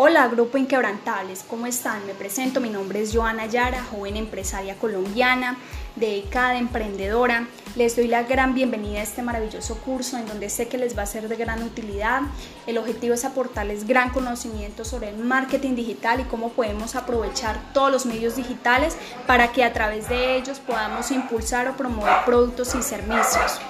Hola Grupo Inquebrantables, ¿cómo están? Me presento, mi nombre es Joana Yara, joven empresaria colombiana, dedicada, emprendedora. Les doy la gran bienvenida a este maravilloso curso en donde sé que les va a ser de gran utilidad. El objetivo es aportarles gran conocimiento sobre el marketing digital y cómo podemos aprovechar todos los medios digitales para que a través de ellos podamos impulsar o promover productos y servicios.